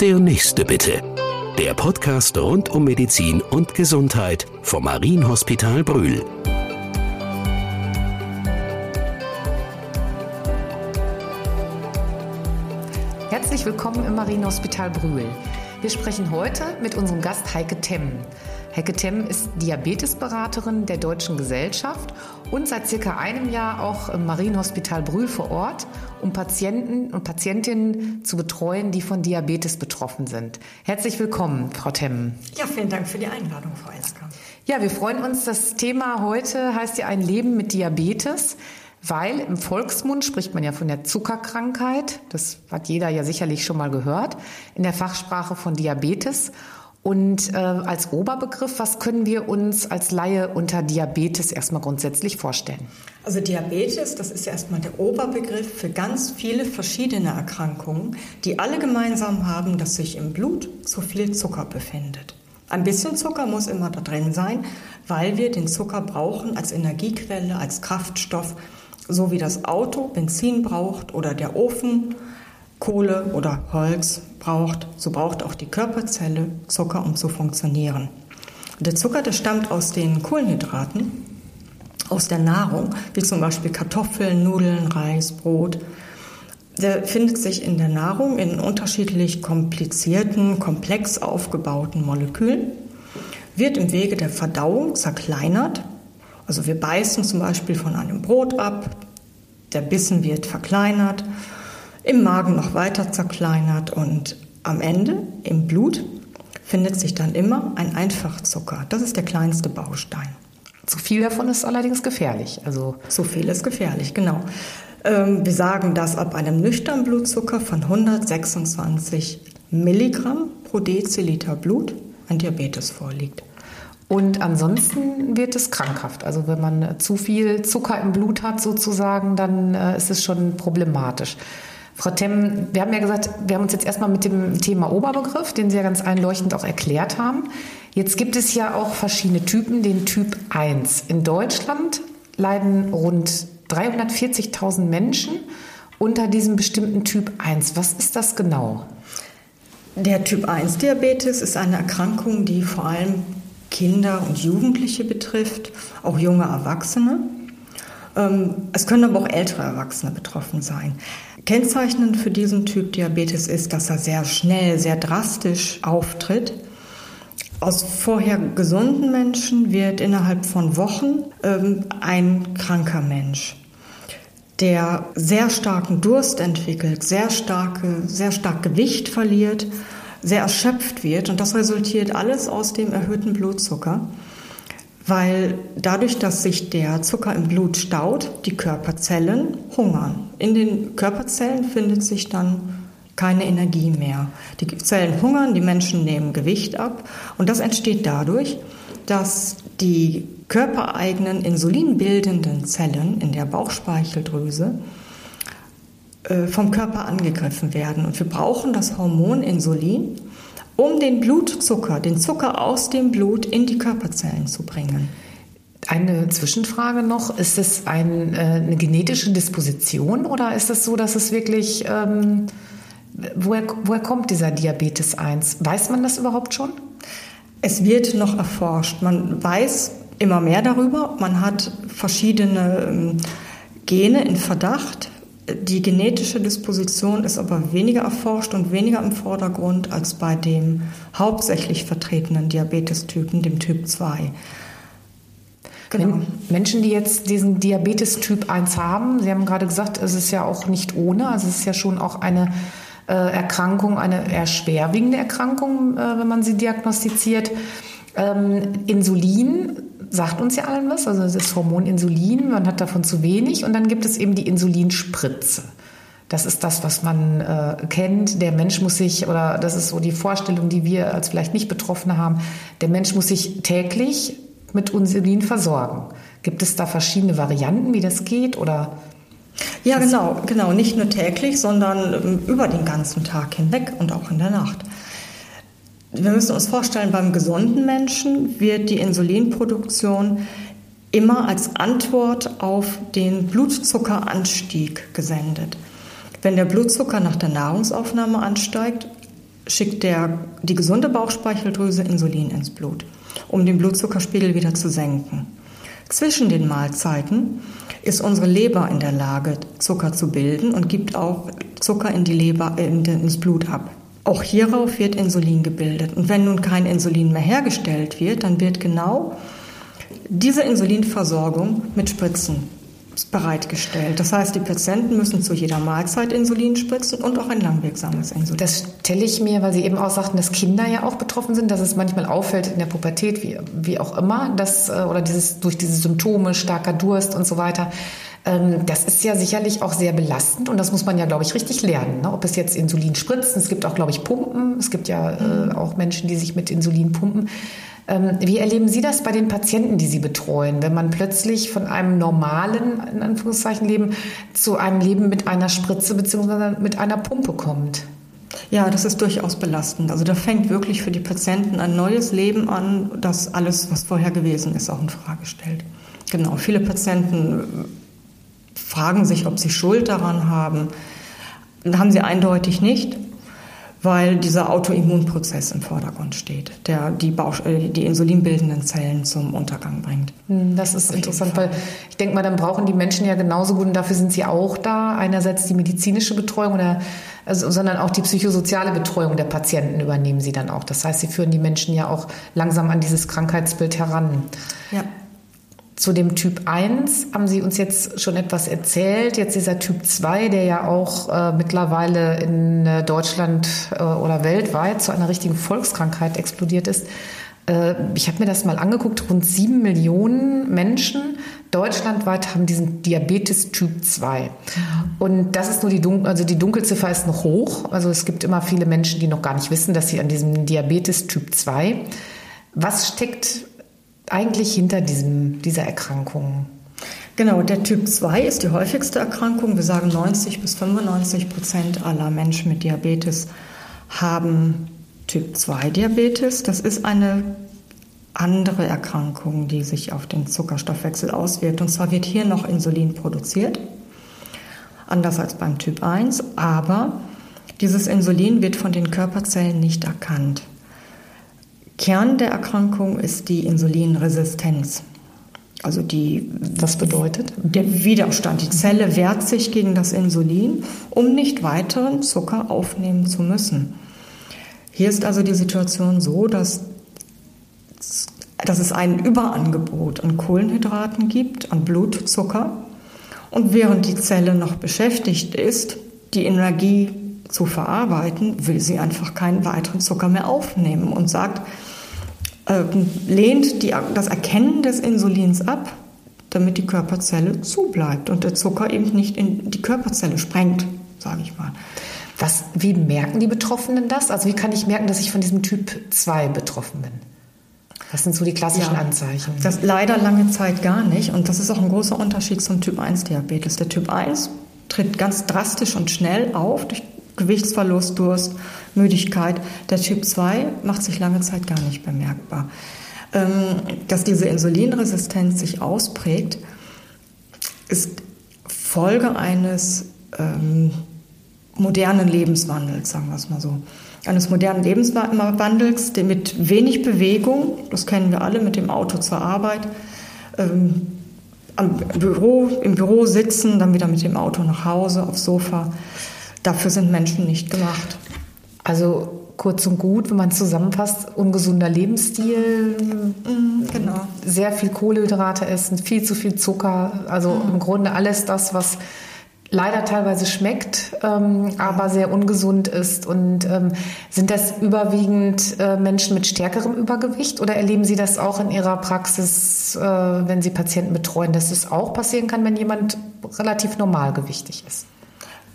Der nächste bitte. Der Podcast rund um Medizin und Gesundheit vom Marienhospital Brühl. Herzlich willkommen im Marienhospital Brühl. Wir sprechen heute mit unserem Gast Heike Temm. Heike Temm ist Diabetesberaterin der Deutschen Gesellschaft und seit circa einem Jahr auch im Marienhospital Brühl vor Ort, um Patienten und Patientinnen zu betreuen, die von Diabetes betroffen sind. Herzlich willkommen, Frau Temm. Ja, vielen Dank für die Einladung, Frau Elsker. Ja, wir freuen uns. Das Thema heute heißt ja ein Leben mit Diabetes weil im Volksmund spricht man ja von der Zuckerkrankheit, das hat jeder ja sicherlich schon mal gehört, in der Fachsprache von Diabetes. Und äh, als Oberbegriff, was können wir uns als Laie unter Diabetes erstmal grundsätzlich vorstellen? Also Diabetes, das ist erstmal der Oberbegriff für ganz viele verschiedene Erkrankungen, die alle gemeinsam haben, dass sich im Blut zu viel Zucker befindet. Ein bisschen Zucker muss immer da drin sein, weil wir den Zucker brauchen als Energiequelle, als Kraftstoff, so wie das Auto Benzin braucht oder der Ofen Kohle oder Holz braucht, so braucht auch die Körperzelle Zucker, um zu funktionieren. Der Zucker, der stammt aus den Kohlenhydraten, aus der Nahrung, wie zum Beispiel Kartoffeln, Nudeln, Reis, Brot. Der findet sich in der Nahrung in unterschiedlich komplizierten, komplex aufgebauten Molekülen, wird im Wege der Verdauung zerkleinert. Also wir beißen zum Beispiel von einem Brot ab, der Bissen wird verkleinert im Magen noch weiter zerkleinert und am Ende im Blut findet sich dann immer ein Einfachzucker. Das ist der kleinste Baustein. Zu viel davon ist allerdings gefährlich. Also zu viel ist gefährlich, genau. Ähm, wir sagen, dass ab einem nüchternen Blutzucker von 126 Milligramm pro Deziliter Blut ein Diabetes vorliegt. Und ansonsten wird es krankhaft. Also wenn man zu viel Zucker im Blut hat sozusagen, dann äh, ist es schon problematisch. Frau Temm, wir haben ja gesagt, wir haben uns jetzt erstmal mit dem Thema Oberbegriff, den Sie ja ganz einleuchtend auch erklärt haben. Jetzt gibt es ja auch verschiedene Typen, den Typ 1. In Deutschland leiden rund 340.000 Menschen unter diesem bestimmten Typ 1. Was ist das genau? Der Typ 1 Diabetes ist eine Erkrankung, die vor allem Kinder und Jugendliche betrifft, auch junge Erwachsene. Ähm, es können aber auch ältere Erwachsene betroffen sein. Kennzeichnend für diesen Typ Diabetes ist, dass er sehr schnell, sehr drastisch auftritt. Aus vorher gesunden Menschen wird innerhalb von Wochen ähm, ein kranker Mensch, der sehr starken Durst entwickelt, sehr, starke, sehr stark Gewicht verliert, sehr erschöpft wird. Und das resultiert alles aus dem erhöhten Blutzucker weil dadurch, dass sich der Zucker im Blut staut, die Körperzellen hungern. In den Körperzellen findet sich dann keine Energie mehr. Die Zellen hungern, die Menschen nehmen Gewicht ab und das entsteht dadurch, dass die körpereigenen insulinbildenden Zellen in der Bauchspeicheldrüse vom Körper angegriffen werden. Und wir brauchen das Hormon Insulin, um den Blutzucker, den Zucker aus dem Blut in die Körperzellen zu bringen. Eine Zwischenfrage noch, ist es ein, äh, eine genetische Disposition oder ist es so, dass es wirklich, ähm, woher, woher kommt dieser Diabetes 1? Weiß man das überhaupt schon? Es wird noch erforscht. Man weiß immer mehr darüber. Man hat verschiedene ähm, Gene in Verdacht, die genetische Disposition ist aber weniger erforscht und weniger im Vordergrund als bei dem hauptsächlich vertretenen Diabetestypen, dem Typ 2. Genau. Menschen, die jetzt diesen Diabetes Typ 1 haben, Sie haben gerade gesagt, es ist ja auch nicht ohne, also es ist ja schon auch eine äh, Erkrankung, eine eher schwerwiegende Erkrankung, äh, wenn man sie diagnostiziert. Ähm, Insulin sagt uns ja allen was, also das Hormon Insulin, man hat davon zu wenig und dann gibt es eben die Insulinspritze. Das ist das, was man äh, kennt. Der Mensch muss sich, oder das ist so die Vorstellung, die wir als vielleicht nicht Betroffene haben, der Mensch muss sich täglich mit Insulin versorgen. Gibt es da verschiedene Varianten, wie das geht oder? Ja, genau, genau. Nicht nur täglich, sondern ähm, über den ganzen Tag hinweg und auch in der Nacht. Wir müssen uns vorstellen, beim gesunden Menschen wird die Insulinproduktion immer als Antwort auf den Blutzuckeranstieg gesendet. Wenn der Blutzucker nach der Nahrungsaufnahme ansteigt, schickt der, die gesunde Bauchspeicheldrüse Insulin ins Blut, um den Blutzuckerspiegel wieder zu senken. Zwischen den Mahlzeiten ist unsere Leber in der Lage, Zucker zu bilden und gibt auch Zucker in die Leber, in, ins Blut ab. Auch hierauf wird Insulin gebildet. Und wenn nun kein Insulin mehr hergestellt wird, dann wird genau diese Insulinversorgung mit Spritzen bereitgestellt. Das heißt, die Patienten müssen zu jeder Mahlzeit Insulin spritzen und auch ein langwirksames Insulin. Das stelle ich mir, weil Sie eben auch sagten, dass Kinder ja auch betroffen sind, dass es manchmal auffällt in der Pubertät, wie, wie auch immer, dass, äh, oder dieses, durch diese Symptome, starker Durst und so weiter. Ähm, das ist ja sicherlich auch sehr belastend und das muss man ja, glaube ich, richtig lernen. Ne? Ob es jetzt Insulin spritzen, es gibt auch, glaube ich, Pumpen. Es gibt ja äh, auch Menschen, die sich mit Insulin pumpen. Ähm, wie erleben Sie das bei den Patienten, die Sie betreuen, wenn man plötzlich von einem normalen, in Anführungszeichen, Leben zu einem Leben mit einer Spritze bzw. mit einer Pumpe kommt? Ja, das ist durchaus belastend. Also da fängt wirklich für die Patienten ein neues Leben an, das alles, was vorher gewesen ist, auch in Frage stellt. Genau, viele Patienten fragen sich, ob sie Schuld daran haben. Das haben sie eindeutig nicht weil dieser Autoimmunprozess im Vordergrund steht, der die, Bauch, äh, die insulinbildenden Zellen zum Untergang bringt. Hm, das ist Auf interessant, weil ich denke mal, dann brauchen die Menschen ja genauso gut und dafür sind sie auch da. Einerseits die medizinische Betreuung, oder, also, sondern auch die psychosoziale Betreuung der Patienten übernehmen sie dann auch. Das heißt, sie führen die Menschen ja auch langsam an dieses Krankheitsbild heran. Ja. Zu dem Typ 1 haben Sie uns jetzt schon etwas erzählt. Jetzt dieser Typ 2, der ja auch äh, mittlerweile in äh, Deutschland äh, oder weltweit zu einer richtigen Volkskrankheit explodiert ist. Äh, ich habe mir das mal angeguckt. Rund sieben Millionen Menschen deutschlandweit haben diesen Diabetes Typ 2. Und das ist nur die Dunkel, also die Dunkelziffer ist noch hoch. Also es gibt immer viele Menschen, die noch gar nicht wissen, dass sie an diesem Diabetes Typ 2. Was steckt eigentlich hinter diesem, dieser Erkrankung? Genau, der Typ 2 ist die häufigste Erkrankung. Wir sagen 90 bis 95 Prozent aller Menschen mit Diabetes haben Typ 2 Diabetes. Das ist eine andere Erkrankung, die sich auf den Zuckerstoffwechsel auswirkt. Und zwar wird hier noch Insulin produziert, anders als beim Typ 1, aber dieses Insulin wird von den Körperzellen nicht erkannt. Kern der Erkrankung ist die Insulinresistenz. Also die, was bedeutet? Der Widerstand. Die Zelle wehrt sich gegen das Insulin, um nicht weiteren Zucker aufnehmen zu müssen. Hier ist also die Situation so, dass, dass es ein Überangebot an Kohlenhydraten gibt, an Blutzucker. Und während die Zelle noch beschäftigt ist, die Energie zu verarbeiten, will sie einfach keinen weiteren Zucker mehr aufnehmen und sagt, äh, lehnt die, das Erkennen des Insulins ab, damit die Körperzelle zubleibt und der Zucker eben nicht in die Körperzelle sprengt, sage ich mal. Was, wie merken die Betroffenen das? Also wie kann ich merken, dass ich von diesem Typ 2 betroffen bin? Das sind so die klassischen ja, Anzeichen. Das leider lange Zeit gar nicht. Und das ist auch ein großer Unterschied zum Typ 1 Diabetes. Der Typ 1 tritt ganz drastisch und schnell auf durch Gewichtsverlust, Durst, Müdigkeit. Der Typ 2 macht sich lange Zeit gar nicht bemerkbar. Ähm, dass diese Insulinresistenz sich ausprägt, ist Folge eines ähm, modernen Lebenswandels, sagen wir es mal so. Eines modernen Lebenswandels mit wenig Bewegung, das kennen wir alle mit dem Auto zur Arbeit, ähm, am Büro, im Büro sitzen, dann wieder mit dem Auto nach Hause, aufs Sofa. Dafür sind Menschen nicht gemacht. Also kurz und gut, wenn man zusammenfasst, ungesunder Lebensstil, mhm, genau. sehr viel Kohlenhydrate essen, viel zu viel Zucker, also mhm. im Grunde alles das, was leider teilweise schmeckt, ähm, aber sehr ungesund ist. Und ähm, sind das überwiegend äh, Menschen mit stärkerem Übergewicht oder erleben Sie das auch in Ihrer Praxis, äh, wenn Sie Patienten betreuen, dass es auch passieren kann, wenn jemand relativ normalgewichtig ist?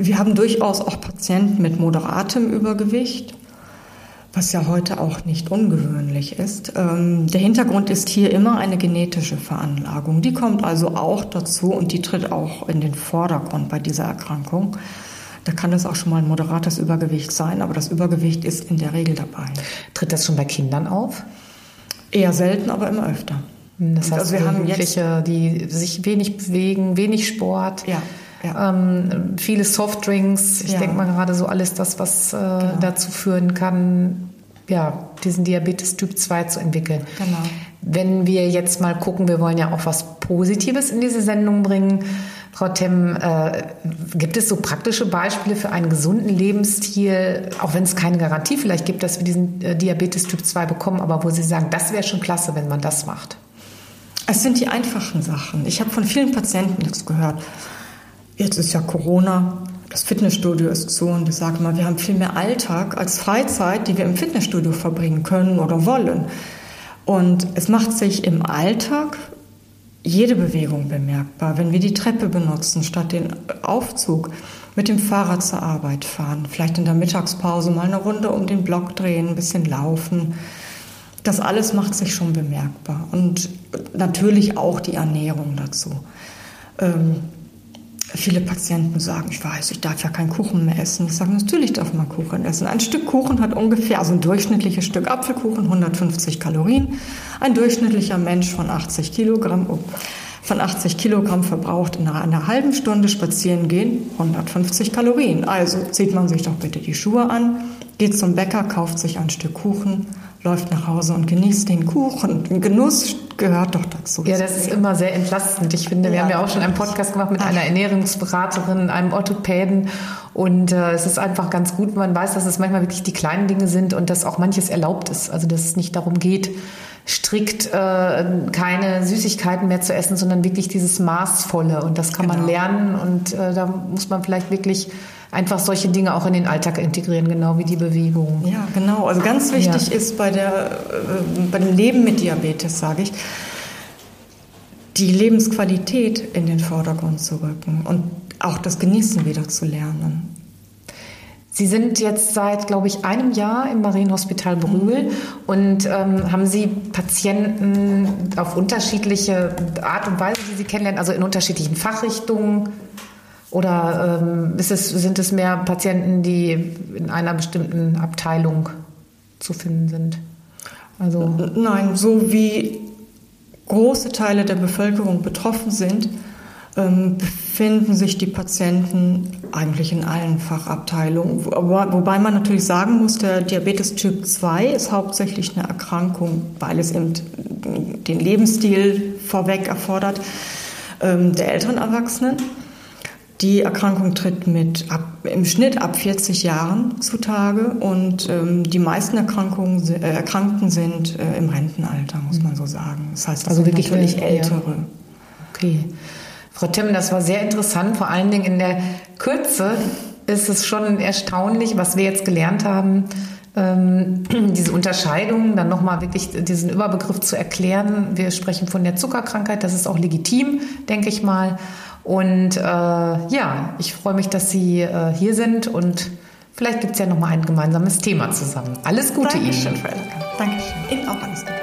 Wir haben durchaus auch Patienten mit moderatem Übergewicht, was ja heute auch nicht ungewöhnlich ist. Ähm, der Hintergrund ist hier immer eine genetische Veranlagung. Die kommt also auch dazu und die tritt auch in den Vordergrund bei dieser Erkrankung. Da kann es auch schon mal ein moderates Übergewicht sein, aber das Übergewicht ist in der Regel dabei. Tritt das schon bei Kindern auf? Eher selten, aber immer öfter. Das heißt, also wir haben Jugendliche, die sich wenig bewegen, wenig Sport. Ja Ja. Ähm, viele Softdrinks, ich ja. denke mal gerade so alles das, was äh, genau. dazu führen kann, ja, diesen Diabetes Typ 2 zu entwickeln. Genau. Wenn wir jetzt mal gucken, wir wollen ja auch was Positives in diese Sendung bringen. Frau Temm, äh, gibt es so praktische Beispiele für einen gesunden Lebensstil, auch wenn es keine Garantie vielleicht gibt, dass wir diesen äh, Diabetes Typ 2 bekommen, aber wo Sie sagen, das wäre schon klasse, wenn man das macht? Es sind die einfachen Sachen. Ich habe von vielen Patienten das gehört. Jetzt ist ja Corona, das Fitnessstudio ist zu und ich sage mal, wir haben viel mehr Alltag als Freizeit, die wir im Fitnessstudio verbringen können oder wollen. Und es macht sich im Alltag jede Bewegung bemerkbar. Wenn wir die Treppe benutzen statt den Aufzug, mit dem Fahrrad zur Arbeit fahren, vielleicht in der Mittagspause mal eine Runde um den Block drehen, ein bisschen laufen. Das alles macht sich schon bemerkbar. Und natürlich auch die Ernährung dazu. Ähm, Viele Patienten sagen, ich weiß, ich darf ja keinen Kuchen mehr essen. Ich sage, natürlich darf man Kuchen essen. Ein Stück Kuchen hat ungefähr, also ein durchschnittliches Stück Apfelkuchen, 150 Kalorien. Ein durchschnittlicher Mensch von 80 Kilogramm, oh, von 80 Kilogramm verbraucht in einer, einer halben Stunde spazieren gehen 150 Kalorien. Also zieht man sich doch bitte die Schuhe an, geht zum Bäcker, kauft sich ein Stück Kuchen, läuft nach Hause und genießt den Kuchen. Genuss gehört doch dazu. Ja, das ist immer sehr entlastend. Ich finde, wir ja, haben ja auch schon einen Podcast gemacht mit einer Ernährungsberaterin, einem Orthopäden. Und äh, es ist einfach ganz gut, man weiß, dass es manchmal wirklich die kleinen Dinge sind und dass auch manches erlaubt ist. Also dass es nicht darum geht, strikt äh, keine Süßigkeiten mehr zu essen, sondern wirklich dieses Maßvolle. Und das kann genau. man lernen und äh, da muss man vielleicht wirklich einfach solche Dinge auch in den Alltag integrieren, genau wie die Bewegung. Ja, genau. Also ganz wichtig ja. ist bei, der, äh, bei dem Leben mit Diabetes, sage ich, die Lebensqualität in den Vordergrund zu rücken und auch das Genießen wieder zu lernen. Sie sind jetzt seit, glaube ich, einem Jahr im Marienhospital Brühl mhm. und ähm, haben Sie Patienten auf unterschiedliche Art und Weise, die Sie kennenlernen, also in unterschiedlichen Fachrichtungen oder ähm, es, sind es mehr Patienten, die in einer bestimmten Abteilung zu finden sind? Also Nein, so wie große Teile der Bevölkerung betroffen sind, ähm, befinden sich die Patienten eigentlich in allen Fachabteilungen. Wobei man natürlich sagen muss, der Diabetes Typ 2 ist hauptsächlich eine Erkrankung, weil es eben den Lebensstil vorweg erfordert, ähm, der älteren Erwachsenen. Die Erkrankung tritt mit ab, im Schnitt ab 40 Jahren zutage und ähm, die meisten Erkrankungen, äh, Erkrankten sind äh, im Rentenalter, muss man so sagen. Das heißt, das also wirklich natürlich ältere. Okay. Frau Timm, das war sehr interessant, vor allen Dingen in der Kürze ist es schon erstaunlich, was wir jetzt gelernt haben, ähm, diese Unterscheidung, dann nochmal wirklich diesen Überbegriff zu erklären. Wir sprechen von der Zuckerkrankheit, das ist auch legitim, denke ich mal. Und äh, ja, ich freue mich, dass Sie äh, hier sind und vielleicht gibt es ja nochmal ein gemeinsames Thema zusammen. Alles Gute Dankeschön, Ihnen. Dankeschön. Ihnen auch alles Gute.